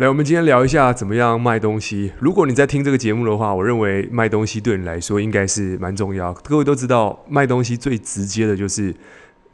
来，我们今天聊一下怎么样卖东西。如果你在听这个节目的话，我认为卖东西对你来说应该是蛮重要。各位都知道，卖东西最直接的就是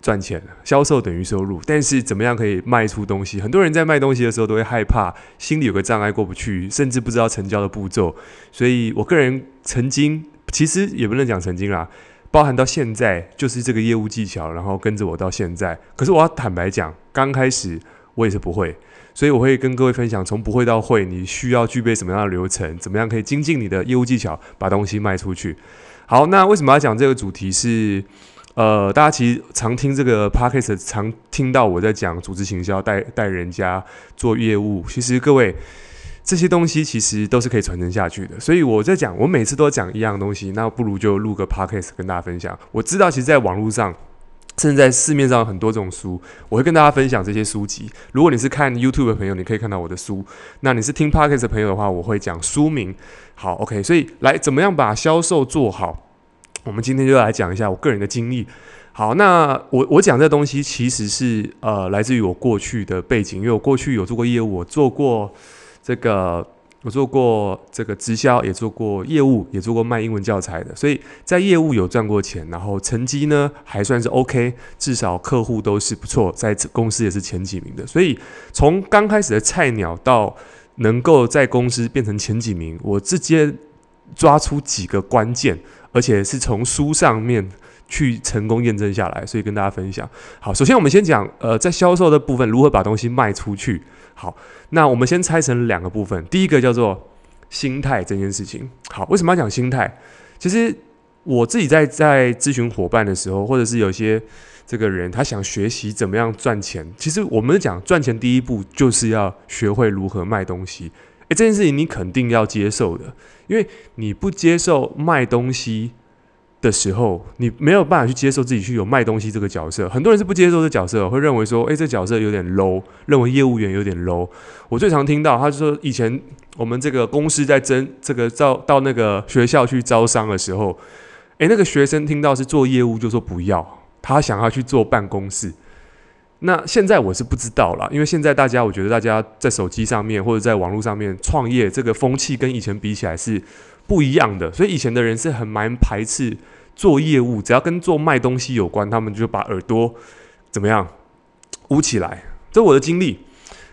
赚钱，销售等于收入。但是怎么样可以卖出东西？很多人在卖东西的时候都会害怕，心里有个障碍过不去，甚至不知道成交的步骤。所以我个人曾经，其实也不能讲曾经啦，包含到现在就是这个业务技巧，然后跟着我到现在。可是我要坦白讲，刚开始我也是不会。所以我会跟各位分享，从不会到会，你需要具备什么样的流程？怎么样可以精进你的业务技巧，把东西卖出去？好，那为什么要讲这个主题是？呃，大家其实常听这个 podcast，常听到我在讲组织行销，带带人家做业务。其实各位这些东西其实都是可以传承下去的。所以我在讲，我每次都讲一样东西，那不如就录个 podcast 跟大家分享。我知道，其实在网络上。甚至在市面上很多这种书，我会跟大家分享这些书籍。如果你是看 YouTube 的朋友，你可以看到我的书；那你是听 Podcast 的朋友的话，我会讲书名。好，OK，所以来怎么样把销售做好？我们今天就来讲一下我个人的经历。好，那我我讲这东西其实是呃来自于我过去的背景，因为我过去有做过业务，我做过这个。我做过这个直销，也做过业务，也做过卖英文教材的，所以在业务有赚过钱，然后成绩呢还算是 OK，至少客户都是不错，在公司也是前几名的。所以从刚开始的菜鸟到能够在公司变成前几名，我直接抓出几个关键，而且是从书上面去成功验证下来，所以跟大家分享。好，首先我们先讲，呃，在销售的部分如何把东西卖出去。好，那我们先拆成两个部分。第一个叫做心态这件事情。好，为什么要讲心态？其实我自己在在咨询伙伴的时候，或者是有些这个人他想学习怎么样赚钱，其实我们讲赚钱第一步就是要学会如何卖东西。诶，这件事情你肯定要接受的，因为你不接受卖东西。的时候，你没有办法去接受自己去有卖东西这个角色。很多人是不接受这角色，会认为说，诶，这角色有点 low，认为业务员有点 low。我最常听到，他就说，以前我们这个公司在征这个招到那个学校去招商的时候，诶，那个学生听到是做业务，就说不要，他想要去做办公室。那现在我是不知道啦，因为现在大家，我觉得大家在手机上面或者在网络上面创业，这个风气跟以前比起来是。不一样的，所以以前的人是很蛮排斥做业务，只要跟做卖东西有关，他们就把耳朵怎么样捂起来。这是我的经历。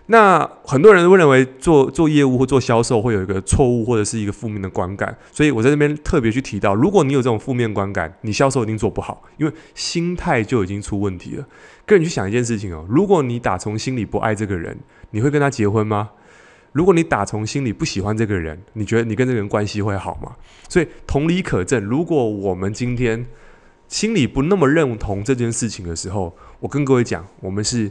那很多人会认为做做业务或做销售会有一个错误或者是一个负面的观感，所以我在这边特别去提到，如果你有这种负面观感，你销售一定做不好，因为心态就已经出问题了。跟你去想一件事情哦，如果你打从心里不爱这个人，你会跟他结婚吗？如果你打从心里不喜欢这个人，你觉得你跟这个人关系会好吗？所以同理可证，如果我们今天心里不那么认同这件事情的时候，我跟各位讲，我们是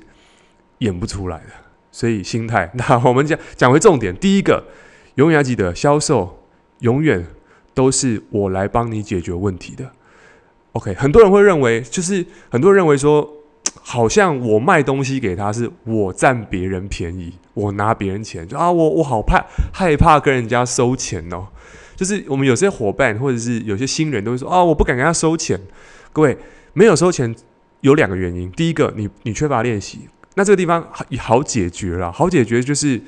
演不出来的。所以心态，那我们讲讲回重点，第一个，永远要记得，销售永远都是我来帮你解决问题的。OK，很多人会认为，就是很多人认为说。好像我卖东西给他，是我占别人便宜，我拿别人钱，就啊，我我好怕害怕跟人家收钱哦。就是我们有些伙伴或者是有些新人都会说啊，我不敢跟他收钱。各位没有收钱有两个原因，第一个你你缺乏练习，那这个地方好解决了，好解决就是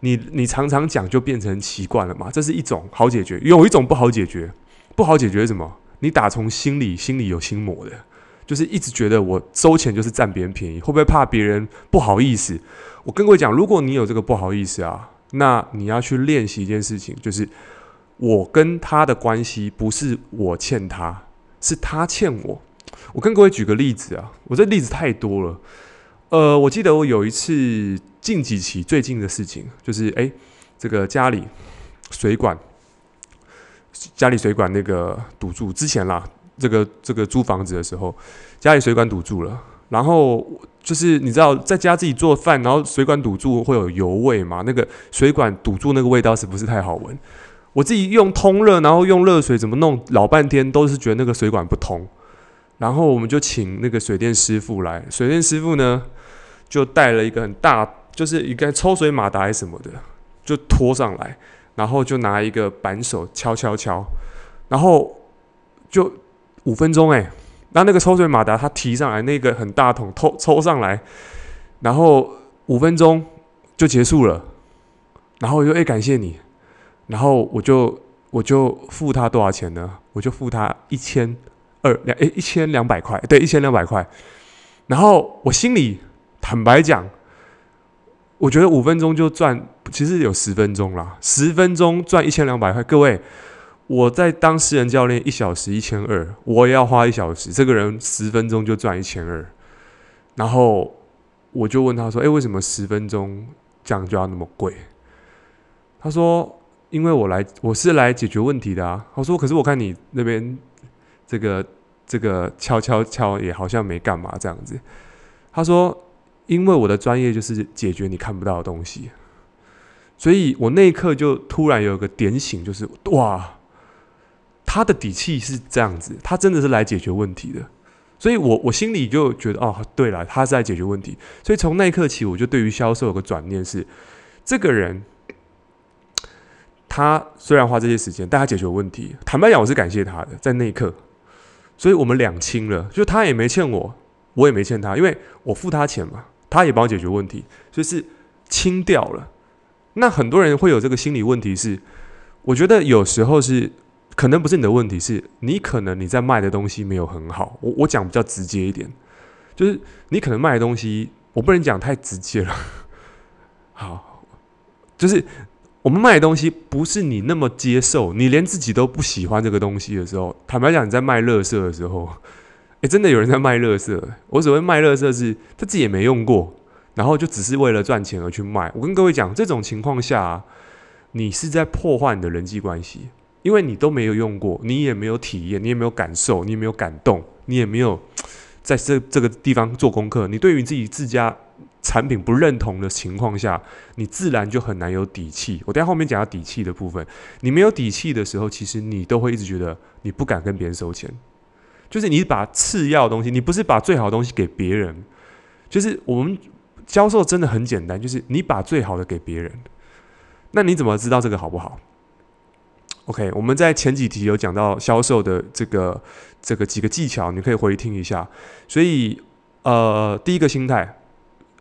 你你常常讲就变成习惯了嘛，这是一种好解决。有一种不好解决，不好解决是什么？你打从心里心里有心魔的。就是一直觉得我收钱就是占别人便宜，会不会怕别人不好意思？我跟各位讲，如果你有这个不好意思啊，那你要去练习一件事情，就是我跟他的关系不是我欠他，是他欠我。我跟各位举个例子啊，我这例子太多了。呃，我记得我有一次近几期最近的事情，就是诶，这个家里水管，家里水管那个堵住之前啦。这个这个租房子的时候，家里水管堵住了，然后就是你知道在家自己做饭，然后水管堵住会有油味嘛？那个水管堵住那个味道是不是太好闻？我自己用通热，然后用热水怎么弄，老半天都是觉得那个水管不通。然后我们就请那个水电师傅来，水电师傅呢就带了一个很大，就是一个抽水马达还是什么的，就拖上来，然后就拿一个扳手敲敲敲，然后就。五分钟哎，那那个抽水马达它提上来，那个很大桶抽抽上来，然后五分钟就结束了。然后我就哎感谢你，然后我就我就付他多少钱呢？我就付他一千二两哎一千两百块，对，一千两百块。然后我心里坦白讲，我觉得五分钟就赚，其实有十分钟啦，十分钟赚一千两百块。各位，我在当私人教练一小时一千二，我也要花一小时，这个人十分钟就赚一千二。然后我就问他说：“哎，为什么十分钟这样就要那么贵？”他说：“因为我来，我是来解决问题的啊。”我说：“可是我看你那边这个。”这个敲敲敲也好像没干嘛这样子。他说：“因为我的专业就是解决你看不到的东西，所以我那一刻就突然有个点醒，就是哇，他的底气是这样子，他真的是来解决问题的。所以我我心里就觉得，哦，对了，他是在解决问题。所以从那一刻起，我就对于销售有个转念是，这个人他虽然花这些时间，但他解决问题。坦白讲，我是感谢他的，在那一刻。”所以我们两清了，就他也没欠我，我也没欠他，因为我付他钱嘛，他也帮我解决问题，所以是清掉了。那很多人会有这个心理问题是，我觉得有时候是可能不是你的问题，是你可能你在卖的东西没有很好。我我讲比较直接一点，就是你可能卖的东西，我不能讲太直接了。好，就是。我们卖的东西不是你那么接受，你连自己都不喜欢这个东西的时候，坦白讲，你在卖乐色的时候，诶，真的有人在卖乐色。我所谓卖乐色是他自己也没用过，然后就只是为了赚钱而去卖。我跟各位讲，这种情况下，你是在破坏你的人际关系，因为你都没有用过，你也没有体验，你也没有感受，你也没有感动，你也没有在这这个地方做功课。你对于自己自家。产品不认同的情况下，你自然就很难有底气。我等下后面讲到底气的部分，你没有底气的时候，其实你都会一直觉得你不敢跟别人收钱。就是你把次要的东西，你不是把最好的东西给别人，就是我们销售真的很简单，就是你把最好的给别人。那你怎么知道这个好不好？OK，我们在前几题有讲到销售的这个这个几个技巧，你可以回听一下。所以呃，第一个心态。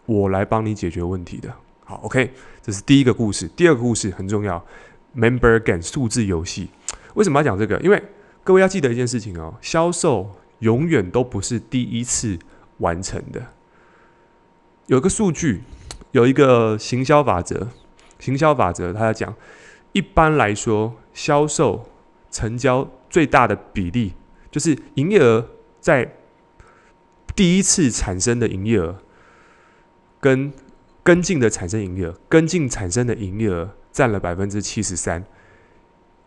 我来帮你解决问题的。好，OK，这是第一个故事。第二个故事很重要，Member Game 数字游戏。为什么要讲这个？因为各位要记得一件事情哦，销售永远都不是第一次完成的。有一个数据，有一个行销法则，行销法则，他要讲，一般来说，销售成交最大的比例，就是营业额在第一次产生的营业额。跟跟进的产生营业额，跟进产生的营业额占了百分之七十三。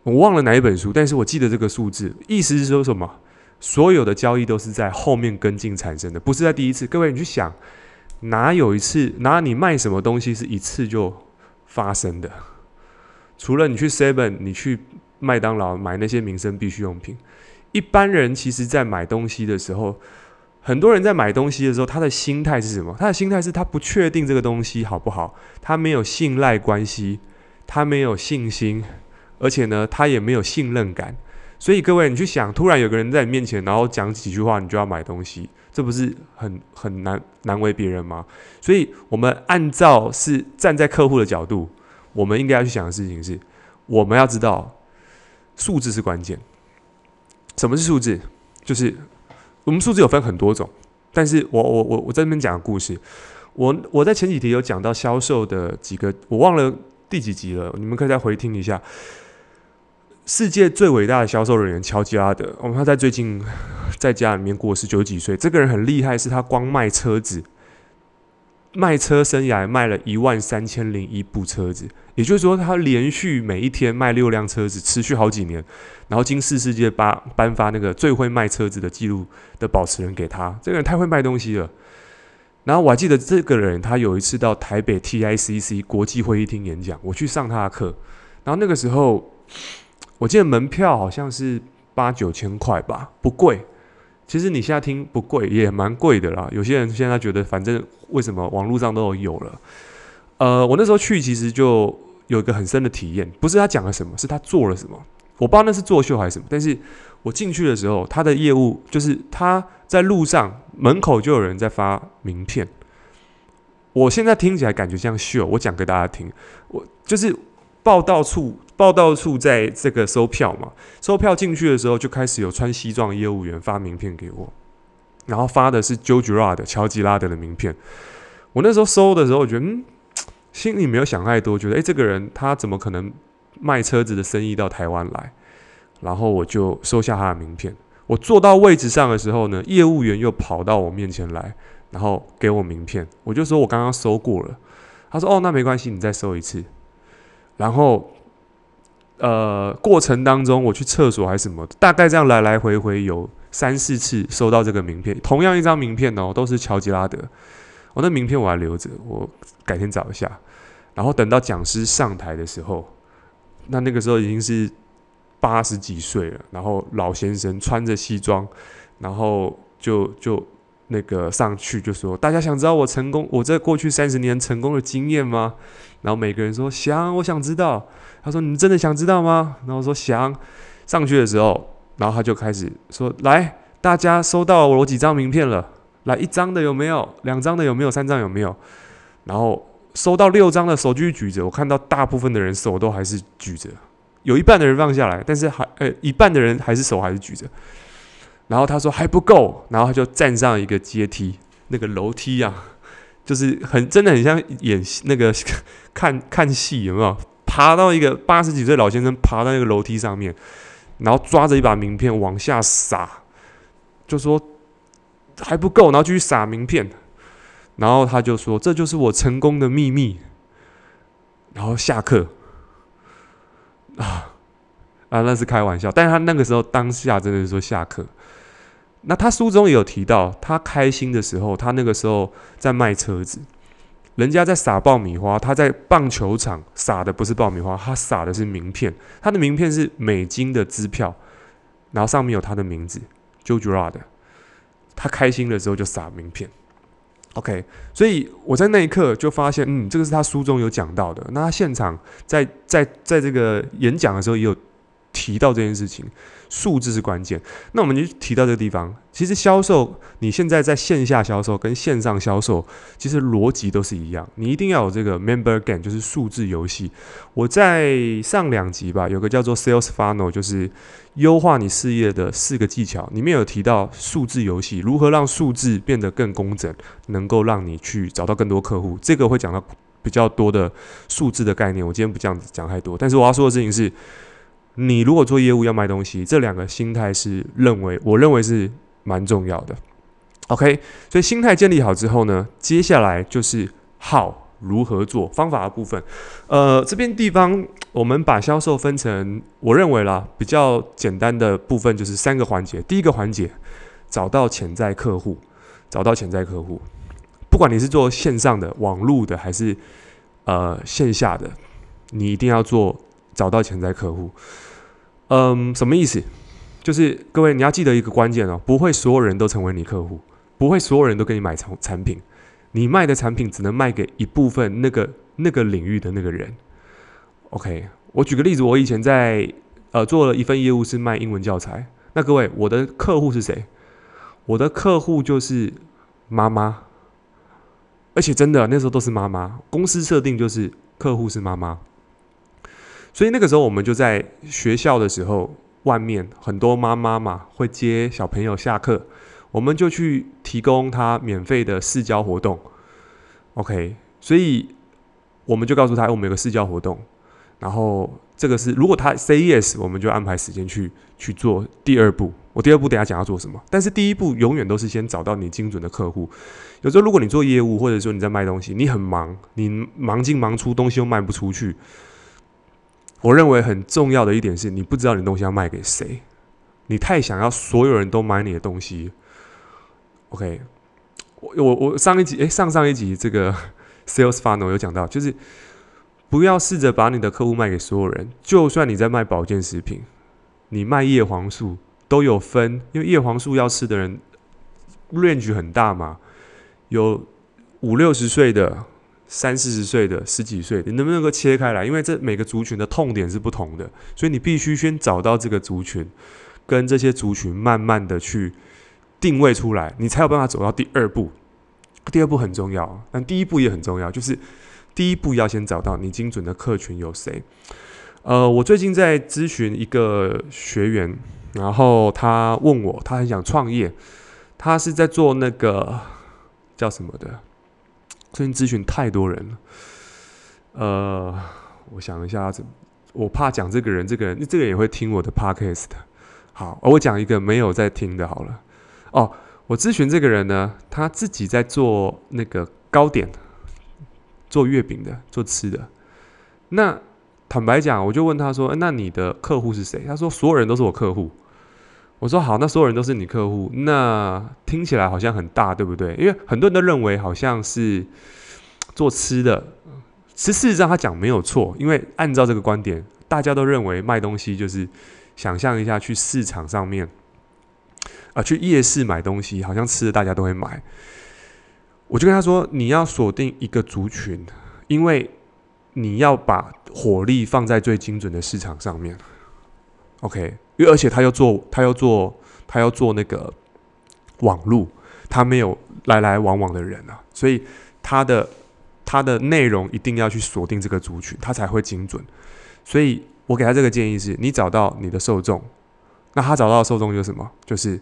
我忘了哪一本书，但是我记得这个数字，意思是说什么？所有的交易都是在后面跟进产生的，不是在第一次。各位，你去想，哪有一次，哪你卖什么东西是一次就发生的？除了你去 Seven，你去麦当劳买那些民生必需用品，一般人其实在买东西的时候。很多人在买东西的时候，他的心态是什么？他的心态是他不确定这个东西好不好，他没有信赖关系，他没有信心，而且呢，他也没有信任感。所以各位，你去想，突然有个人在你面前，然后讲几句话，你就要买东西，这不是很很难难为别人吗？所以，我们按照是站在客户的角度，我们应该要去想的事情是，我们要知道数字是关键。什么是数字？就是。我们数字有分很多种，但是我我我我在这边讲个故事。我我在前几题有讲到销售的几个，我忘了第几集了，你们可以再回听一下。世界最伟大的销售人员乔吉拉德，我们他在最近在家里面过世，九几岁。这个人很厉害，是他光卖车子。卖车生涯卖了一万三千零一部车子，也就是说，他连续每一天卖六辆车子，持续好几年，然后金氏世界颁颁发那个最会卖车子的记录的保持人给他。这个人太会卖东西了。然后我还记得这个人，他有一次到台北 TICC 国际会议厅演讲，我去上他的课。然后那个时候，我记得门票好像是八九千块吧，不贵。其实你现在听不贵，也蛮贵的啦。有些人现在觉得，反正为什么网络上都有了。呃，我那时候去，其实就有一个很深的体验，不是他讲了什么，是他做了什么。我不知道那是作秀还是什么，但是我进去的时候，他的业务就是他在路上门口就有人在发名片，我现在听起来感觉像秀，我讲给大家听，我就是报道处，报到处在这个收票嘛，收票进去的时候就开始有穿西装业务员发名片给我，然后发的是 Joe Girard 乔吉拉德的名片。我那时候收的时候，我觉得嗯，心里没有想太多，觉得诶，这个人他怎么可能卖车子的生意到台湾来？然后我就收下他的名片。我坐到位置上的时候呢，业务员又跑到我面前来，然后给我名片。我就说我刚刚收过了。他说哦，那没关系，你再收一次。然后呃，过程当中我去厕所还是什么，大概这样来来回回有三四次收到这个名片，同样一张名片哦，都是乔吉拉德。我、那名片我还留着，我改天找一下。然后等到讲师上台的时候，那那个时候已经是八十几岁了，然后老先生穿着西装，然后就就那个上去就说：“大家想知道我成功，我在过去三十年成功的经验吗？”然后每个人说：“想，我想知道。”他说：“你真的想知道吗？”然后说：“想。”上去的时候，然后他就开始说：“来，大家收到我几张名片了。”来一张的有没有？两张的有没有？三张有没有？然后收到六张的手继续举着，我看到大部分的人手都还是举着，有一半的人放下来，但是还呃一半的人还是手还是举着。然后他说还不够，然后他就站上一个阶梯，那个楼梯啊，就是很真的很像演那个 看看戏有没有？爬到一个八十几岁老先生爬到那个楼梯上面，然后抓着一把名片往下撒，就说。还不够，然后继续撒名片，然后他就说：“这就是我成功的秘密。”然后下课啊啊，那是开玩笑，但是他那个时候当下真的是说下课。那他书中也有提到，他开心的时候，他那个时候在卖车子，人家在撒爆米花，他在棒球场撒的不是爆米花，他撒的是名片，他的名片是美金的支票，然后上面有他的名字，Joe Girard 他开心的时候就撒名片，OK，所以我在那一刻就发现，嗯，这个是他书中有讲到的。那他现场在在在这个演讲的时候也有。提到这件事情，数字是关键。那我们就提到这个地方，其实销售，你现在在线下销售跟线上销售，其实逻辑都是一样。你一定要有这个 member game，就是数字游戏。我在上两集吧，有个叫做 Sales Funnel，就是优化你事业的四个技巧，里面有提到数字游戏，如何让数字变得更工整，能够让你去找到更多客户。这个会讲到比较多的数字的概念。我今天不这样讲太多，但是我要说的事情是。你如果做业务要卖东西，这两个心态是认为，我认为是蛮重要的。OK，所以心态建立好之后呢，接下来就是 how 如何做方法的部分。呃，这边地方我们把销售分成，我认为啦比较简单的部分就是三个环节。第一个环节，找到潜在客户，找到潜在客户，不管你是做线上的、网络的还是呃线下的，你一定要做。找到潜在客户，嗯，什么意思？就是各位你要记得一个关键哦，不会所有人都成为你客户，不会所有人都跟你买产产品，你卖的产品只能卖给一部分那个那个领域的那个人。OK，我举个例子，我以前在呃做了一份业务是卖英文教材，那各位我的客户是谁？我的客户就是妈妈，而且真的那时候都是妈妈，公司设定就是客户是妈妈。所以那个时候，我们就在学校的时候，外面很多妈妈嘛会接小朋友下课，我们就去提供他免费的试教活动。OK，所以我们就告诉他，我们有个试教活动，然后这个是如果他 say yes，我们就安排时间去去做第二步。我第二步等下讲要做什么，但是第一步永远都是先找到你精准的客户。有时候如果你做业务，或者说你在卖东西，你很忙，你忙进忙出，东西又卖不出去。我认为很重要的一点是你不知道你东西要卖给谁，你太想要所有人都买你的东西。OK，我我我上一集诶，上上一集这个 Sales Funnel 有讲到，就是不要试着把你的客户卖给所有人，就算你在卖保健食品，你卖叶黄素都有分，因为叶黄素要吃的人 range 很大嘛，有五六十岁的。三四十岁的、十几岁的，你能不能够切开来？因为这每个族群的痛点是不同的，所以你必须先找到这个族群，跟这些族群慢慢的去定位出来，你才有办法走到第二步。第二步很重要，但第一步也很重要，就是第一步要先找到你精准的客群有谁。呃，我最近在咨询一个学员，然后他问我，他很想创业，他是在做那个叫什么的？最近咨询太多人了，呃，我想一下，我怕讲这个人，这个人这个也会听我的 podcast。好，我讲一个没有在听的，好了。哦，我咨询这个人呢，他自己在做那个糕点，做月饼的，做吃的。那坦白讲，我就问他说：“那你的客户是谁？”他说：“所有人都是我客户。”我说：“好，那所有人都是你客户，那听起来好像很大，对不对？因为很多人都认为好像是做吃的，其实事实上他讲没有错，因为按照这个观点，大家都认为卖东西就是。”想象一下，去市场上面，啊、去夜市买东西，好像吃的大家都会买。我就跟他说，你要锁定一个族群，因为你要把火力放在最精准的市场上面。OK，因为而且他要做，他要做，他要做那个网路，他没有来来往往的人啊，所以他的他的内容一定要去锁定这个族群，他才会精准。所以。我给他这个建议是：你找到你的受众，那他找到受众就是什么？就是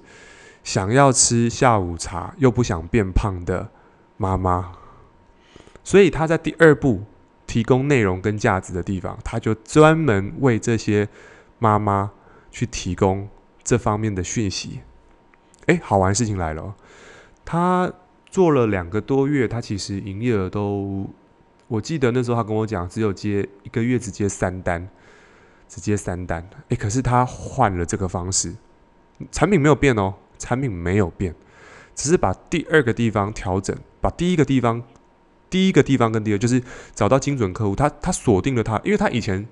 想要吃下午茶又不想变胖的妈妈。所以他在第二步提供内容跟价值的地方，他就专门为这些妈妈去提供这方面的讯息。诶，好玩事情来了，他做了两个多月，他其实营业额都，我记得那时候他跟我讲，只有接一个月只接三单。只接三单，诶，可是他换了这个方式，产品没有变哦，产品没有变，只是把第二个地方调整，把第一个地方，第一个地方跟第二就是找到精准客户，他他锁定了他，因为他以前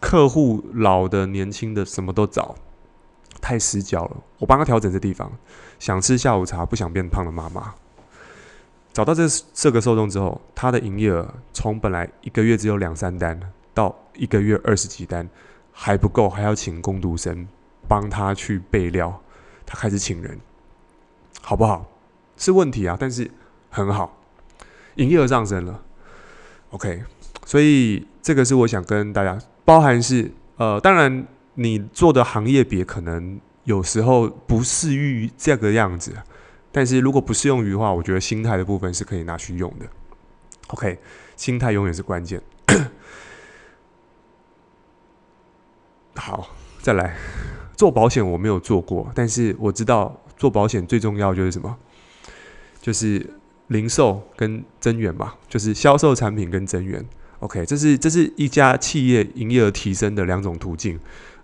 客户老的、年轻的什么都找，太死角了，我帮他调整这地方，想吃下午茶不想变胖的妈妈，找到这这个受众之后，他的营业额从本来一个月只有两三单。到一个月二十几单还不够，还要请工读生帮他去备料。他开始请人，好不好？是问题啊，但是很好，营业额上升了。OK，所以这个是我想跟大家，包含是呃，当然你做的行业别可能有时候不适于这个样子，但是如果不适用于的话，我觉得心态的部分是可以拿去用的。OK，心态永远是关键。好，再来做保险，我没有做过，但是我知道做保险最重要就是什么，就是零售跟增员嘛，就是销售产品跟增员。OK，这是这是一家企业营业额提升的两种途径，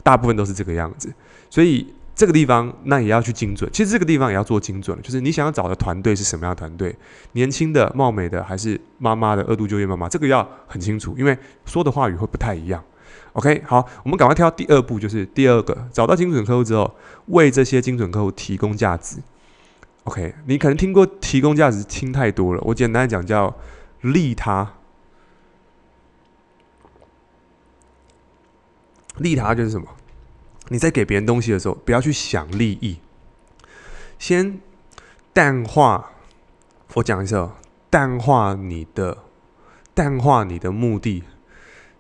大部分都是这个样子。所以这个地方那也要去精准，其实这个地方也要做精准，就是你想要找的团队是什么样的团队，年轻的、貌美的，还是妈妈的二度就业妈妈，这个要很清楚，因为说的话语会不太一样。OK，好，我们赶快跳第二步，就是第二个，找到精准客户之后，为这些精准客户提供价值。OK，你可能听过提供价值听太多了，我简单讲叫利他。利他就是什么？你在给别人东西的时候，不要去想利益，先淡化。我讲一下，淡化你的，淡化你的目的。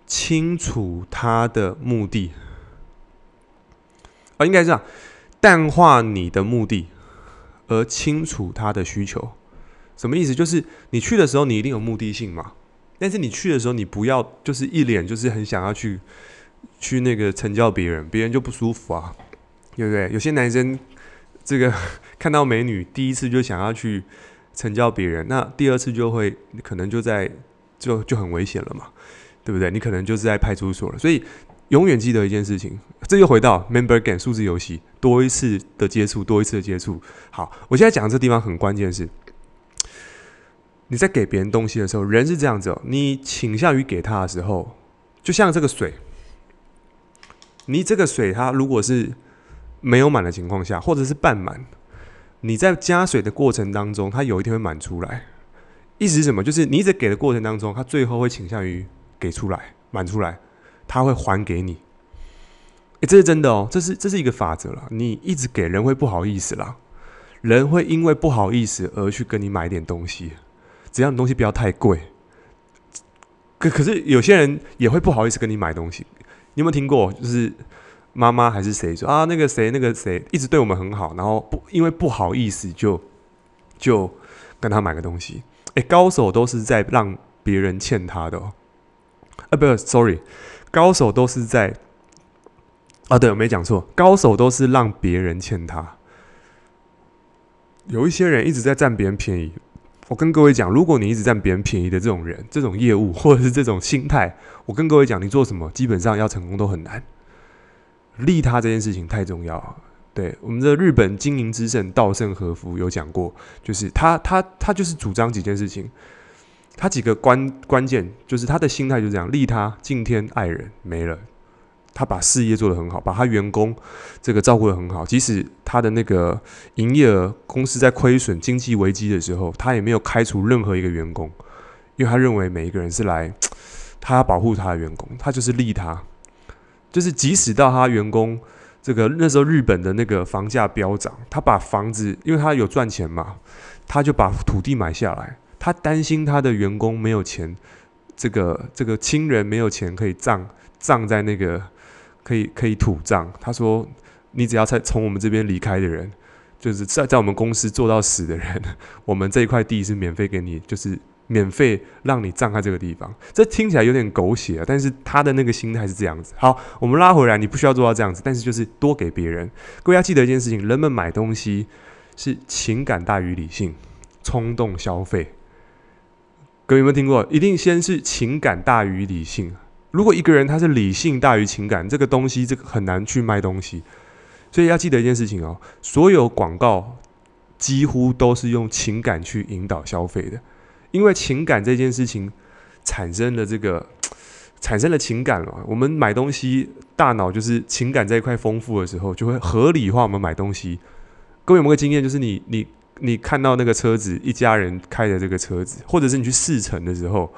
清楚他的目的，啊，应该是这样，淡化你的目的，而清楚他的需求，什么意思？就是你去的时候，你一定有目的性嘛。但是你去的时候，你不要就是一脸就是很想要去去那个成交别人，别人就不舒服啊，对不对？有些男生这个 看到美女，第一次就想要去成交别人，那第二次就会可能就在就就很危险了嘛。对不对？你可能就是在派出所了，所以永远记得一件事情，这又回到 member game 数字游戏，多一次的接触，多一次的接触。好，我现在讲这地方很关键是，你在给别人东西的时候，人是这样子哦，你倾向于给他的时候，就像这个水，你这个水它如果是没有满的情况下，或者是半满，你在加水的过程当中，它有一天会满出来。意思是什么？就是你一直给的过程当中，它最后会倾向于。给出来，满出来，它会还给你。诶，这是真的哦，这是这是一个法则了。你一直给人会不好意思啦，人会因为不好意思而去跟你买点东西，只要你东西不要太贵。可可是有些人也会不好意思跟你买东西，你有没有听过？就是妈妈还是谁说啊？那个谁那个谁一直对我们很好，然后不因为不好意思就就跟他买个东西。诶，高手都是在让别人欠他的哦。啊，不，sorry，高手都是在啊，对，我没讲错，高手都是让别人欠他。有一些人一直在占别人便宜。我跟各位讲，如果你一直占别人便宜的这种人、这种业务或者是这种心态，我跟各位讲，你做什么基本上要成功都很难。利他这件事情太重要。对，我们的日本经营之圣稻盛和夫有讲过，就是他他他就是主张几件事情，他几个关关键就是他的心态就是这样：利他、敬天、爱人，没了。他把事业做得很好，把他员工这个照顾得很好。即使他的那个营业额公司在亏损、经济危机的时候，他也没有开除任何一个员工，因为他认为每一个人是来 他保护他的员工，他就是利他。就是即使到他员工这个那时候日本的那个房价飙涨，他把房子，因为他有赚钱嘛，他就把土地买下来。他担心他的员工没有钱，这个这个亲人没有钱可以葬葬在那个。可以可以土葬。他说：“你只要在从我们这边离开的人，就是在在我们公司做到死的人，我们这一块地是免费给你，就是免费让你葬在这个地方。”这听起来有点狗血啊，但是他的那个心态是这样子。好，我们拉回来，你不需要做到这样子，但是就是多给别人。各位要记得一件事情：人们买东西是情感大于理性，冲动消费。各位有没有听过？一定先是情感大于理性。如果一个人他是理性大于情感，这个东西这个很难去卖东西。所以要记得一件事情哦，所有广告几乎都是用情感去引导消费的，因为情感这件事情产生了这个产生了情感了。我们买东西，大脑就是情感这一块丰富的时候，就会合理化我们买东西。各位有没有经验？就是你你你看到那个车子，一家人开的这个车子，或者是你去试乘的时候。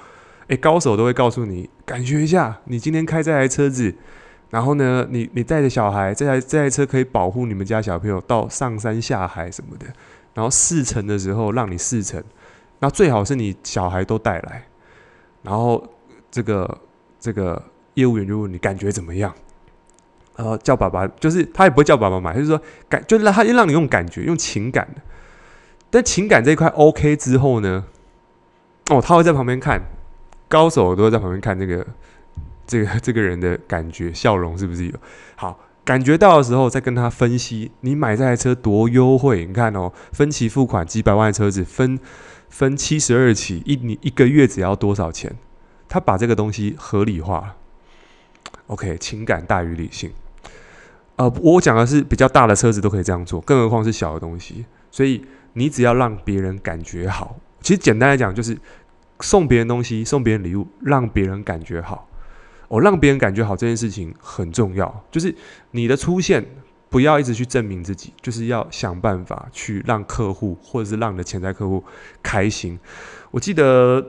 诶，高手都会告诉你，感觉一下，你今天开这台车子，然后呢，你你带着小孩，这台这台车可以保护你们家小朋友到上山下海什么的。然后试乘的时候让你试乘，那最好是你小孩都带来，然后这个这个业务员就问你感觉怎么样，然后叫爸爸，就是他也不会叫爸爸买，就是说感，就是让他让你用感觉，用情感。但情感这一块 OK 之后呢，哦，他会在旁边看。高手都会在旁边看这个，这个 这个人的感觉笑容是不是有好？感觉到的时候再跟他分析，你买这台车多优惠？你看哦，分期付款几百万的车子分分七十二期，一你一个月只要多少钱？他把这个东西合理化。OK，情感大于理性。呃，我讲的是比较大的车子都可以这样做，更何况是小的东西。所以你只要让别人感觉好，其实简单来讲就是。送别人东西，送别人礼物，让别人感觉好。哦，让别人感觉好这件事情很重要。就是你的出现，不要一直去证明自己，就是要想办法去让客户或者是让你的潜在客户开心。我记得，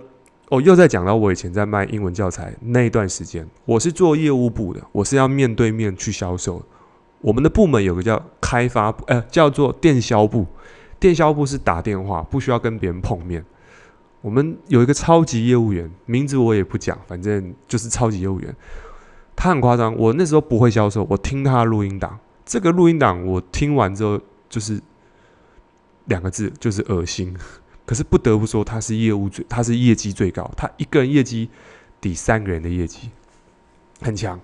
哦，又在讲到我以前在卖英文教材那一段时间，我是做业务部的，我是要面对面去销售。我们的部门有个叫开发部，呃，叫做电销部。电销部是打电话，不需要跟别人碰面。我们有一个超级业务员，名字我也不讲，反正就是超级业务员。他很夸张，我那时候不会销售，我听他录音档。这个录音档我听完之后，就是两个字，就是恶心。可是不得不说，他是业务最，他是业绩最高，他一个人业绩抵三个人的业绩，很强，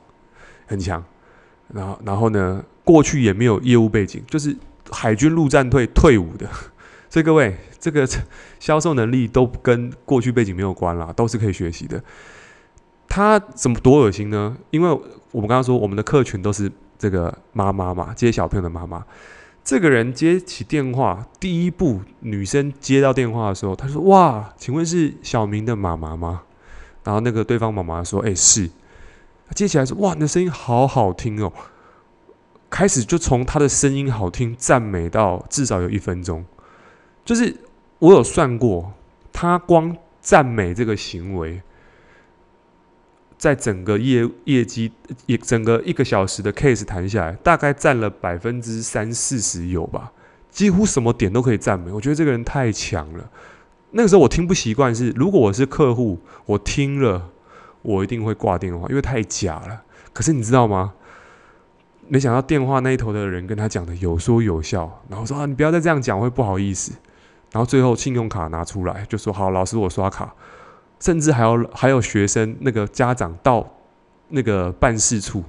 很强。然后，然后呢，过去也没有业务背景，就是海军陆战队退伍的。所以各位，这个 销售能力都跟过去背景没有关啦，都是可以学习的。他怎么多恶心呢？因为我们刚刚说，我们的客群都是这个妈妈嘛，接小朋友的妈妈。这个人接起电话，第一步，女生接到电话的时候，她说：“哇，请问是小明的妈妈吗？”然后那个对方妈妈说：“哎，是。”接起来说：“哇，你的声音好好听哦。”开始就从他的声音好听赞美到至少有一分钟。就是我有算过，他光赞美这个行为，在整个业业绩，一整个一个小时的 case 谈下来，大概占了百分之三四十有吧。几乎什么点都可以赞美。我觉得这个人太强了。那个时候我听不习惯，是如果我是客户，我听了我一定会挂电话，因为太假了。可是你知道吗？没想到电话那一头的人跟他讲的有说有笑，然后说啊，你不要再这样讲，会不好意思。然后最后信用卡拿出来，就说好，老师我刷卡。甚至还有还有学生那个家长到那个办事处，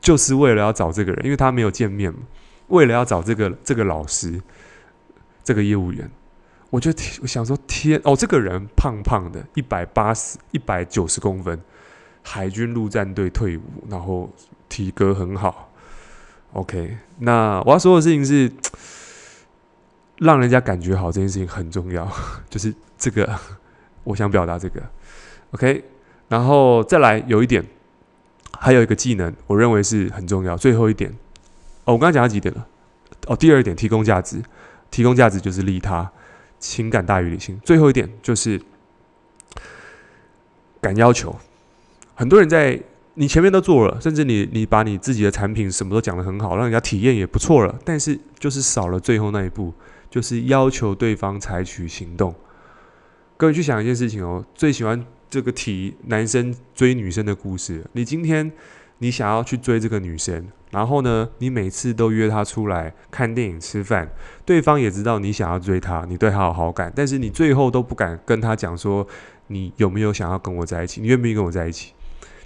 就是为了要找这个人，因为他没有见面嘛，为了要找这个这个老师，这个业务员。我就我想说天哦，这个人胖胖的，一百八十一百九十公分，海军陆战队退伍，然后体格很好。OK，那我要说的事情是，让人家感觉好这件事情很重要，就是这个。我想表达这个，OK，然后再来有一点，还有一个技能，我认为是很重要。最后一点，哦，我刚才讲到几点了？哦，第二点，提供价值，提供价值就是利他，情感大于理性。最后一点就是敢要求。很多人在你前面都做了，甚至你你把你自己的产品什么都讲得很好，让人家体验也不错了，但是就是少了最后那一步，就是要求对方采取行动。各位去想一件事情哦，最喜欢这个题男生追女生的故事。你今天你想要去追这个女生，然后呢，你每次都约她出来看电影、吃饭，对方也知道你想要追她，你对她有好感，但是你最后都不敢跟她讲说你有没有想要跟我在一起，你愿不愿意跟我在一起？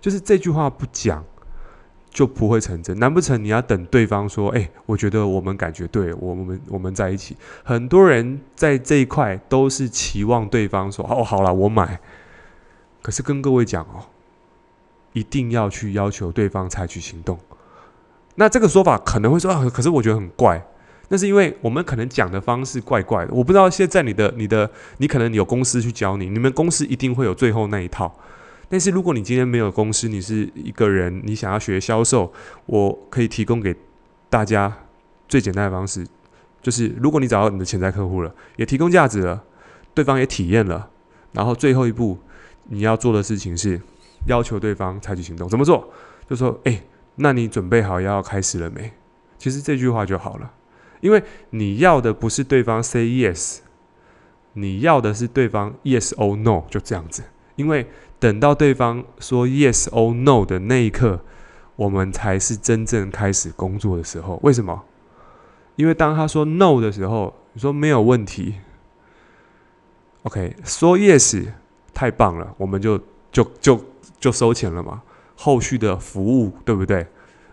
就是这句话不讲。就不会成真，难不成你要等对方说：“哎、我觉得我们感觉对，我们我们在一起。”很多人在这一块都是期望对方说：“哦，好了，我买。”可是跟各位讲哦，一定要去要求对方采取行动。那这个说法可能会说啊，可是我觉得很怪。那是因为我们可能讲的方式怪怪的。我不知道现在你的、你的、你可能有公司去教你，你们公司一定会有最后那一套。但是如果你今天没有公司，你是一个人，你想要学销售，我可以提供给大家最简单的方式，就是如果你找到你的潜在客户了，也提供价值了，对方也体验了，然后最后一步你要做的事情是要求对方采取行动。怎么做？就说，诶，那你准备好要开始了没？其实这句话就好了，因为你要的不是对方 say yes，你要的是对方 yes or no，就这样子，因为。等到对方说 yes or no 的那一刻，我们才是真正开始工作的时候。为什么？因为当他说 no 的时候，你说没有问题，OK，说 yes 太棒了，我们就就就就收钱了嘛。后续的服务对不对？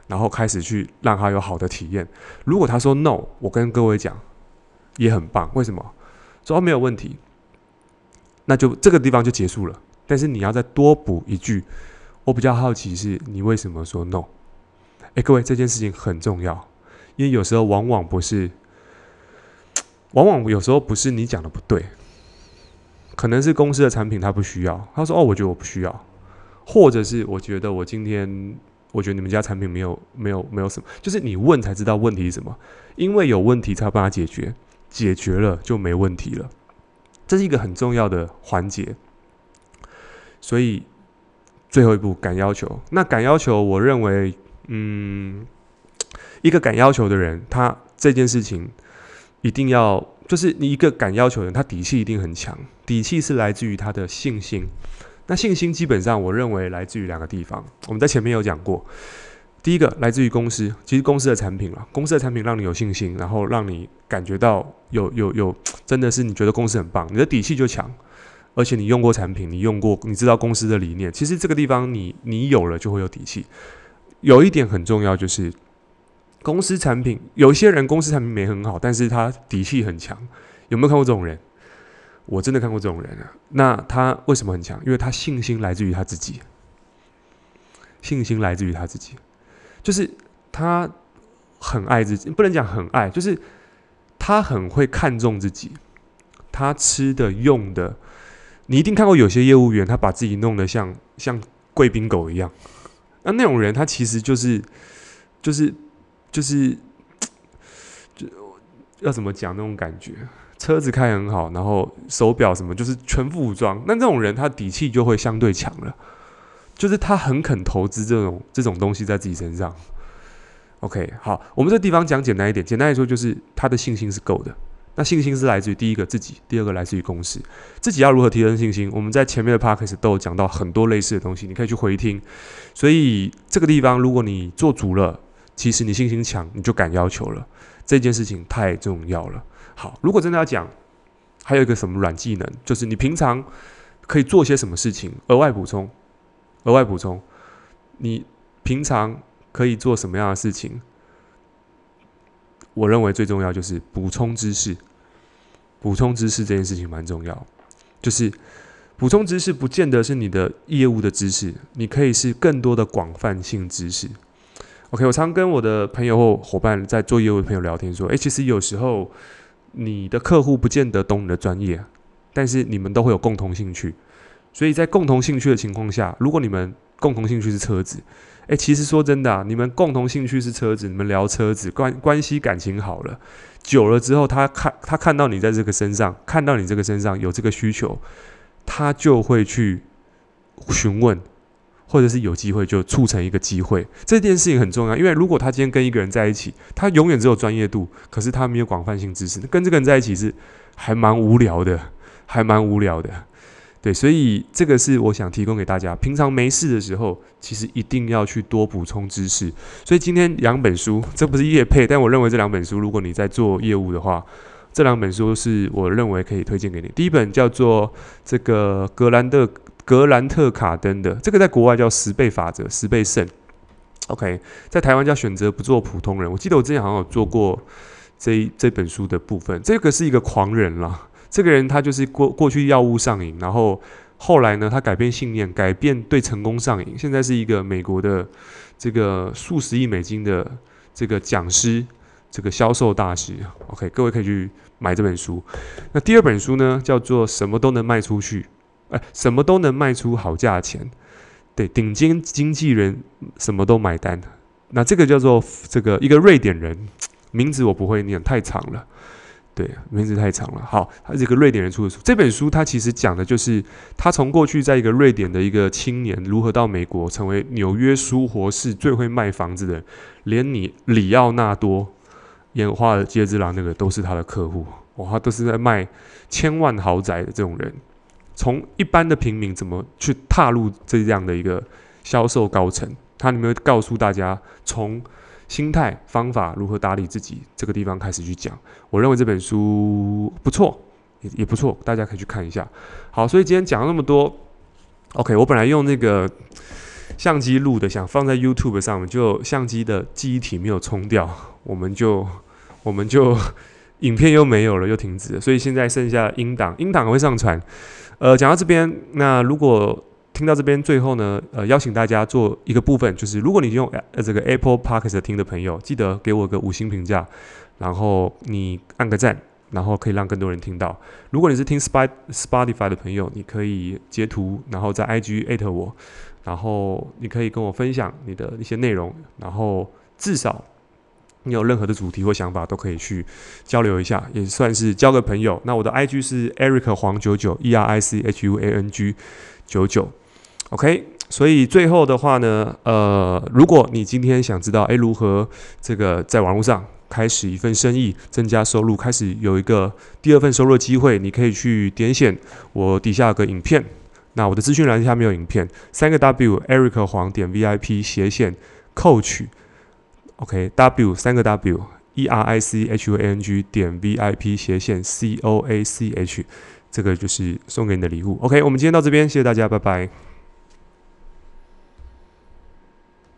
然后开始去让他有好的体验。如果他说 no，我跟各位讲也很棒。为什么？说没有问题，那就这个地方就结束了。但是你要再多补一句，我比较好奇是你为什么说 no？哎，各位，这件事情很重要，因为有时候往往不是，往往有时候不是你讲的不对，可能是公司的产品他不需要，他说哦，我觉得我不需要，或者是我觉得我今天我觉得你们家产品没有没有没有什么，就是你问才知道问题是什么，因为有问题才帮他解决，解决了就没问题了，这是一个很重要的环节。所以最后一步敢要求，那敢要求，我认为，嗯，一个敢要求的人，他这件事情一定要，就是你一个敢要求的人，他底气一定很强，底气是来自于他的信心。那信心基本上，我认为来自于两个地方，我们在前面有讲过，第一个来自于公司，其实公司的产品了，公司的产品让你有信心，然后让你感觉到有有有，真的是你觉得公司很棒，你的底气就强。而且你用过产品，你用过，你知道公司的理念。其实这个地方你你有了就会有底气。有一点很重要，就是公司产品，有一些人公司产品没很好，但是他底气很强。有没有看过这种人？我真的看过这种人啊。那他为什么很强？因为他信心来自于他自己，信心来自于他自己，就是他很爱自己，不能讲很爱，就是他很会看重自己，他吃的用的。你一定看过有些业务员，他把自己弄得像像贵宾狗一样。那那种人，他其实就是就是就是就要怎么讲那种感觉？车子开很好，然后手表什么就是全副武装。那这种人，他底气就会相对强了。就是他很肯投资这种这种东西在自己身上。OK，好，我们这地方讲简单一点，简单来说就是他的信心是够的。那信心是来自于第一个自己，第二个来自于公司。自己要如何提升信心？我们在前面的 podcast 都有讲到很多类似的东西，你可以去回听。所以这个地方，如果你做足了，其实你信心强，你就敢要求了。这件事情太重要了。好，如果真的要讲，还有一个什么软技能，就是你平常可以做些什么事情，额外补充，额外补充，你平常可以做什么样的事情？我认为最重要就是补充知识，补充知识这件事情蛮重要。就是补充知识，不见得是你的业务的知识，你可以是更多的广泛性知识。OK，我常跟我的朋友或伙伴在做业务的朋友聊天说，诶，其实有时候你的客户不见得懂你的专业，但是你们都会有共同兴趣，所以在共同兴趣的情况下，如果你们共同兴趣是车子。诶，其实说真的啊，你们共同兴趣是车子，你们聊车子，关关系感情好了，久了之后，他看他看到你在这个身上，看到你这个身上有这个需求，他就会去询问，或者是有机会就促成一个机会。这件事情很重要，因为如果他今天跟一个人在一起，他永远只有专业度，可是他没有广泛性知识，跟这个人在一起是还蛮无聊的，还蛮无聊的。对，所以这个是我想提供给大家。平常没事的时候，其实一定要去多补充知识。所以今天两本书，这不是业配，但我认为这两本书，如果你在做业务的话，这两本书是我认为可以推荐给你。第一本叫做这个格兰特格兰特卡登的，这个在国外叫十倍法则，十倍胜。OK，在台湾叫选择不做普通人。我记得我之前好像有做过这这本书的部分。这个是一个狂人了。这个人他就是过过去药物上瘾，然后后来呢，他改变信念，改变对成功上瘾，现在是一个美国的这个数十亿美金的这个讲师，这个销售大师。OK，各位可以去买这本书。那第二本书呢，叫做《什么都能卖出去》，哎，什么都能卖出好价钱，对，顶尖经纪人什么都买单。那这个叫做这个一个瑞典人，名字我不会念，太长了。对，名字太长了。好，他是一个瑞典人出的书。这本书他其实讲的就是他从过去在一个瑞典的一个青年，如何到美国成为纽约苏活市最会卖房子的人，连你里奥纳多演《化的街之狼》那个都是他的客户。哇，他都是在卖千万豪宅的这种人，从一般的平民怎么去踏入这样的一个销售高层，他里面告诉大家从。心态、方法如何打理自己，这个地方开始去讲。我认为这本书不错，也也不错，大家可以去看一下。好，所以今天讲了那么多，OK，我本来用那个相机录的，想放在 YouTube 上面，就相机的记忆体没有冲掉，我们就我们就影片又没有了，又停止了，所以现在剩下音档，音档会上传。呃，讲到这边，那如果听到这边最后呢，呃，邀请大家做一个部分，就是如果你用呃这个 Apple Podcast 听的朋友，记得给我个五星评价，然后你按个赞，然后可以让更多人听到。如果你是听 Spa Spotify 的朋友，你可以截图，然后在 IG 艾特我，然后你可以跟我分享你的一些内容，然后至少你有任何的主题或想法都可以去交流一下，也算是交个朋友。那我的 IG 是 Eric 黄九九 E R I C H U A N G 九九。OK，所以最后的话呢，呃，如果你今天想知道，诶，如何这个在网络上开始一份生意，增加收入，开始有一个第二份收入的机会，你可以去点选我底下有个影片。那我的资讯栏下面有影片，三个 W Eric 黄点 VIP 斜线 Coach，OK，W 三个 W E R I C H U A N G 点 VIP 斜线 C O A C H，这个就是送给你的礼物。OK，我们今天到这边，谢谢大家，拜拜。